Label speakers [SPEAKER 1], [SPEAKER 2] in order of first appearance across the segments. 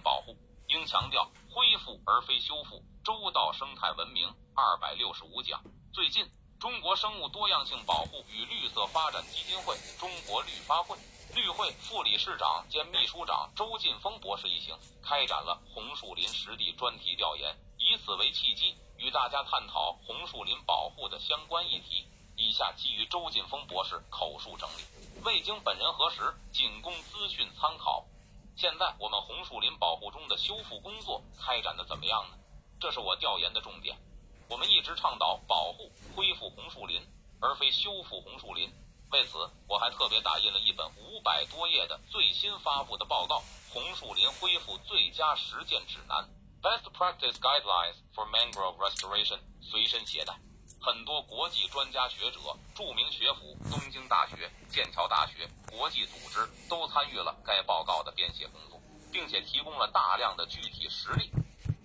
[SPEAKER 1] 保护，应强调恢复而非修复，周到生态文明。二百六十五讲。最近，中国生物多样性保护与绿色发展基金会（中国绿发会）绿会副理事长兼秘书长周劲峰博士一行开展了红树林实地专题调研，以此为契机，与大家探讨红树林保护的相关议题。以下基于周劲峰博士口述整理，未经本人核实，仅供资讯参考。现在我们红树林保护中的修复工作开展的怎么样呢？这是我调研的重点。我们一直倡导保护、恢复红树林，而非修复红树林。为此，我还特别打印了一本五百多页的最新发布的报告《红树林恢复最佳实践指南》（Best Practice Guidelines for Mangrove Restoration），随身携带。很多国际专家学者、著名学府东京大学、剑桥大学、国际组织都参与了该报告的编写工作，并且提供了大量的具体实例。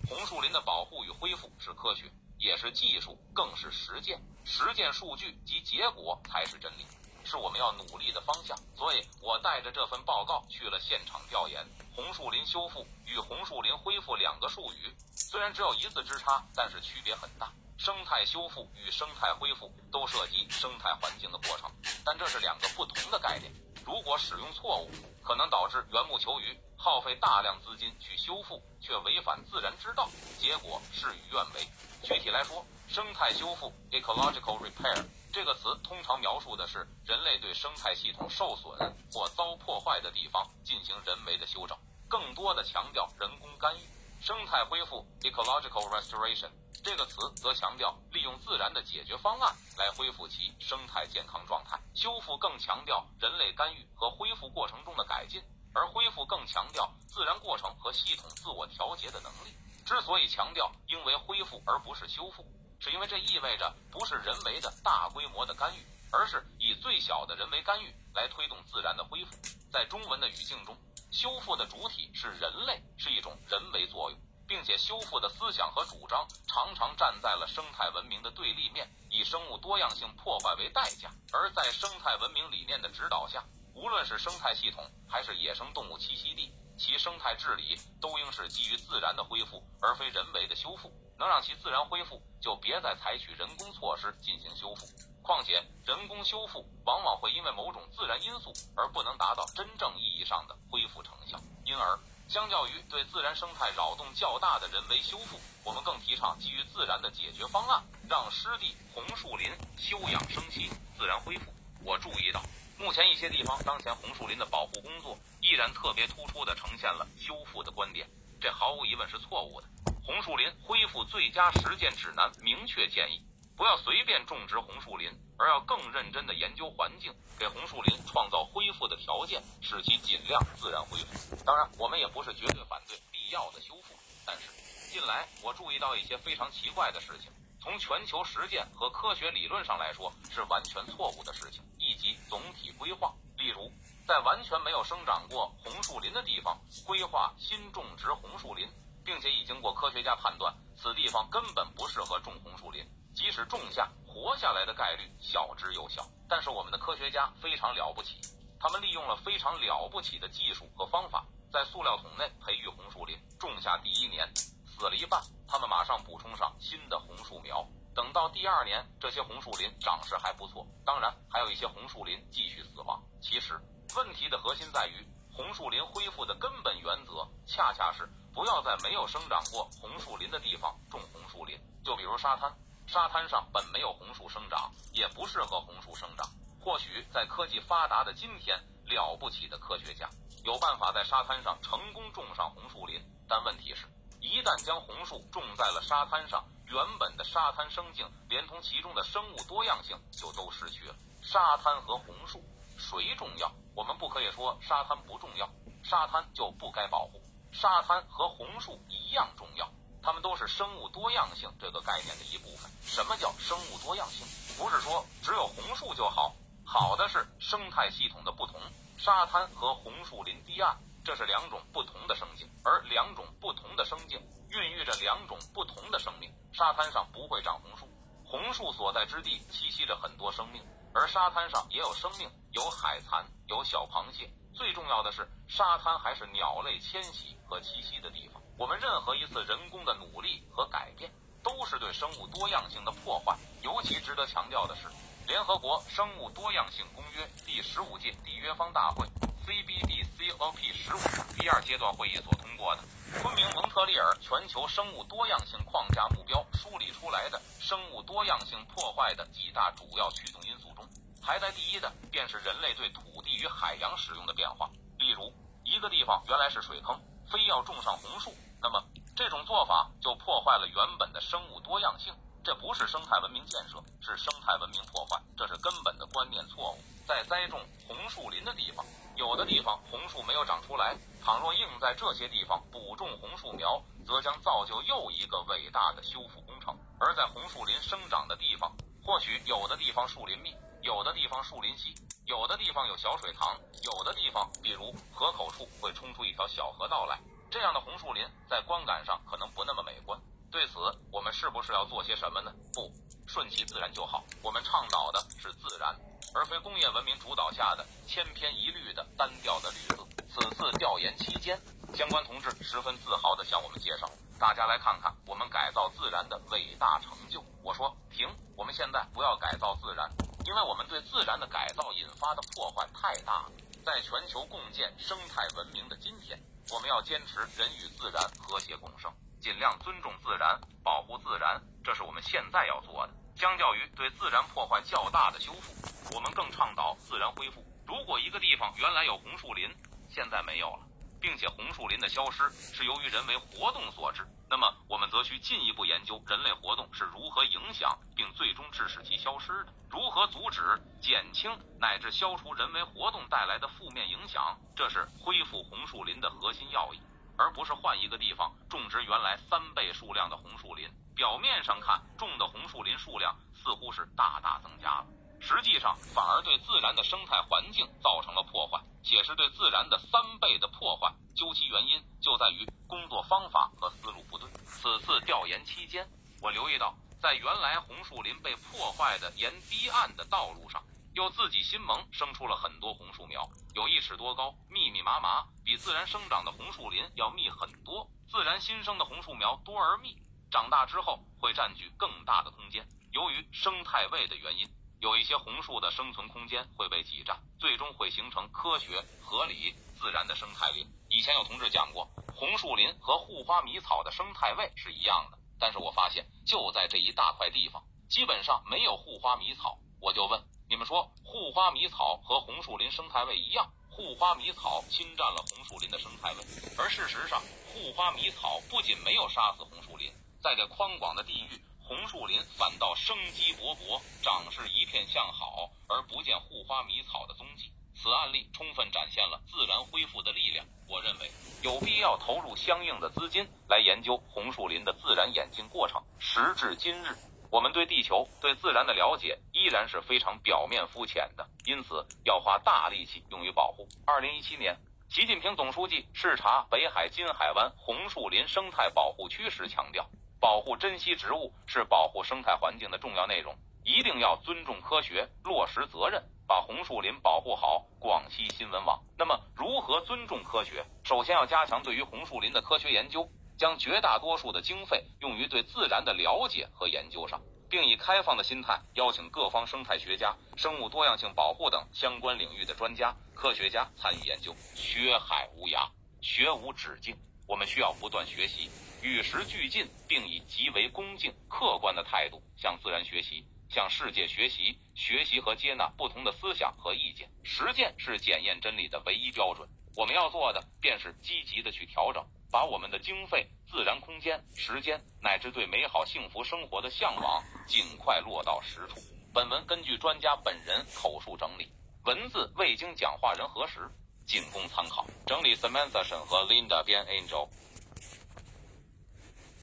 [SPEAKER 1] 红树林的保护与恢复是科学，也是技术，更是实践。实践数据及结果才是真理。是我们要努力的方向，所以我带着这份报告去了现场调研。红树林修复与红树林恢复两个术语虽然只有一字之差，但是区别很大。生态修复与生态恢复都涉及生态环境的过程，但这是两个不同的概念。如果使用错误，可能导致缘木求鱼，耗费大量资金去修复，却违反自然之道，结果事与愿违。具体来说，生态修复 （ecological repair）。这个词通常描述的是人类对生态系统受损或遭破坏的地方进行人为的修整，更多的强调人工干预。生态恢复 （ecological restoration） 这个词则强调利用自然的解决方案来恢复其生态健康状态。修复更强调人类干预和恢复过程中的改进，而恢复更强调自然过程和系统自我调节的能力。之所以强调因为恢复而不是修复。是因为这意味着不是人为的大规模的干预，而是以最小的人为干预来推动自然的恢复。在中文的语境中，修复的主体是人类，是一种人为作用，并且修复的思想和主张常常站在了生态文明的对立面，以生物多样性破坏为代价。而在生态文明理念的指导下，无论是生态系统还是野生动物栖息地，其生态治理都应是基于自然的恢复，而非人为的修复。能让其自然恢复，就别再采取人工措施进行修复。况且，人工修复往往会因为某种自然因素而不能达到真正意义上的恢复成效。因而，相较于对自然生态扰动较大的人为修复，我们更提倡基于自然的解决方案，让湿地、红树林休养生息，自然恢复。我注意到，目前一些地方当前红树林的保护工作依然特别突出地呈现了修复的观点，这毫无疑问是错误的。红树林恢复最佳实践指南明确建议，不要随便种植红树林，而要更认真地研究环境，给红树林创造恢复的条件，使其尽量自然恢复。当然，我们也不是绝对反对必要的修复，但是近来我注意到一些非常奇怪的事情，从全球实践和科学理论上来说是完全错误的事情，以及总体规划。例如，在完全没有生长过红树林的地方规划新种植红树林。并且已经过科学家判断，此地方根本不适合种红树林，即使种下，活下来的概率小之又小。但是我们的科学家非常了不起，他们利用了非常了不起的技术和方法，在塑料桶内培育红树林。种下第一年死了一半，他们马上补充上新的红树苗。等到第二年，这些红树林长势还不错。当然，还有一些红树林继续死亡。其实，问题的核心在于，红树林恢复的根本原则恰恰是。不要在没有生长过红树林的地方种红树林，就比如沙滩，沙滩上本没有红树生长，也不适合红树生长。或许在科技发达的今天，了不起的科学家有办法在沙滩上成功种上红树林，但问题是，一旦将红树种在了沙滩上，原本的沙滩生境连同其中的生物多样性就都失去了。沙滩和红树，谁重要？我们不可以说沙滩不重要，沙滩就不该保护。沙滩和红树一样重要，它们都是生物多样性这个概念的一部分。什么叫生物多样性？不是说只有红树就好，好的是生态系统的不同。沙滩和红树林堤岸，这是两种不同的生境，而两种不同的生境孕育着两种不同的生命。沙滩上不会长红树，红树所在之地栖息着很多生命，而沙滩上也有生命，有海蚕，有小螃蟹。最重要的是，沙滩还是鸟类迁徙和栖息的地方。我们任何一次人工的努力和改变，都是对生物多样性的破坏。尤其值得强调的是，联合国生物多样性公约第十五届缔约方大会 （CBD-COP 十五）第二阶段会议所通过的昆明蒙特利尔全球生物多样性框架目标梳理出来的生物多样性破坏的几大主要驱动因素中，排在第一的便是人类对土地与海洋使用的变化。例如，一个地方原来是水坑，非要种上红树。那么，这种做法就破坏了原本的生物多样性，这不是生态文明建设，是生态文明破坏，这是根本的观念错误。在栽种红树林的地方，有的地方红树没有长出来，倘若硬在这些地方补种红树苗，则将造就又一个伟大的修复工程。而在红树林生长的地方，或许有的地方树林密，有的地方树林稀，有的地方有小水塘，有的地方，比如河口处会冲出一条小河道来。这样的红树林在观感上可能不那么美观，对此我们是不是要做些什么呢？不，顺其自然就好。我们倡导的是自然，而非工业文明主导下的千篇一律的单调的绿色。此次调研期间，相关同志十分自豪地向我们介绍：“大家来看看我们改造自然的伟大成就。”我说：“停，我们现在不要改造自然，因为我们对自然的改造引发的破坏太大了。在全球共建生态文明的今天。”我们要坚持人与自然和谐共生，尽量尊重自然，保护自然，这是我们现在要做的。相较于对自然破坏较大的修复，我们更倡导自然恢复。如果一个地方原来有红树林，现在没有了。并且红树林的消失是由于人为活动所致，那么我们则需进一步研究人类活动是如何影响并最终致使其消失的，如何阻止、减轻乃至消除人为活动带来的负面影响，这是恢复红树林的核心要义，而不是换一个地方种植原来三倍数量的红树林。表面上看，种的红树林数量似乎是大大增加了。实际上，反而对自然的生态环境造成了破坏，且是对自然的三倍的破坏。究其原因，就在于工作方法和思路不对。此次调研期间，我留意到，在原来红树林被破坏的沿堤岸的道路上，又自己新萌生出了很多红树苗，有一尺多高，密密麻麻，比自然生长的红树林要密很多。自然新生的红树苗多而密，长大之后会占据更大的空间。由于生态位的原因。有一些红树的生存空间会被挤占，最终会形成科学、合理、自然的生态林。以前有同志讲过，红树林和护花迷草的生态位是一样的，但是我发现就在这一大块地方，基本上没有护花迷草。我就问你们说，护花迷草和红树林生态位一样？护花迷草侵占了红树林的生态位，而事实上，护花迷草不仅没有杀死红树林，在这宽广的地域。红树林反倒生机勃勃，长势一片向好，而不见护花迷草的踪迹。此案例充分展现了自然恢复的力量。我认为有必要投入相应的资金来研究红树林的自然演进过程。时至今日，我们对地球、对自然的了解依然是非常表面肤浅的，因此要花大力气用于保护。二零一七年，习近平总书记视察北海金海湾红树林生态保护区时强调。保护珍稀植物是保护生态环境的重要内容，一定要尊重科学，落实责任，把红树林保护好。广西新闻网。那么，如何尊重科学？首先要加强对于红树林的科学研究，将绝大多数的经费用于对自然的了解和研究上，并以开放的心态邀请各方生态学家、生物多样性保护等相关领域的专家、科学家参与研究。学海无涯，学无止境，我们需要不断学习。与时俱进，并以极为恭敬、客观的态度向自然学习，向世界学习，学习和接纳不同的思想和意见。实践是检验真理的唯一标准。我们要做的便是积极的去调整，把我们的经费、自然空间、时间乃至对美好幸福生活的向往，尽快落到实处。本文根据专家本人口述整理，文字未经讲话人核实，仅供参考。整理：Samantha 审核，Linda 编，Angel。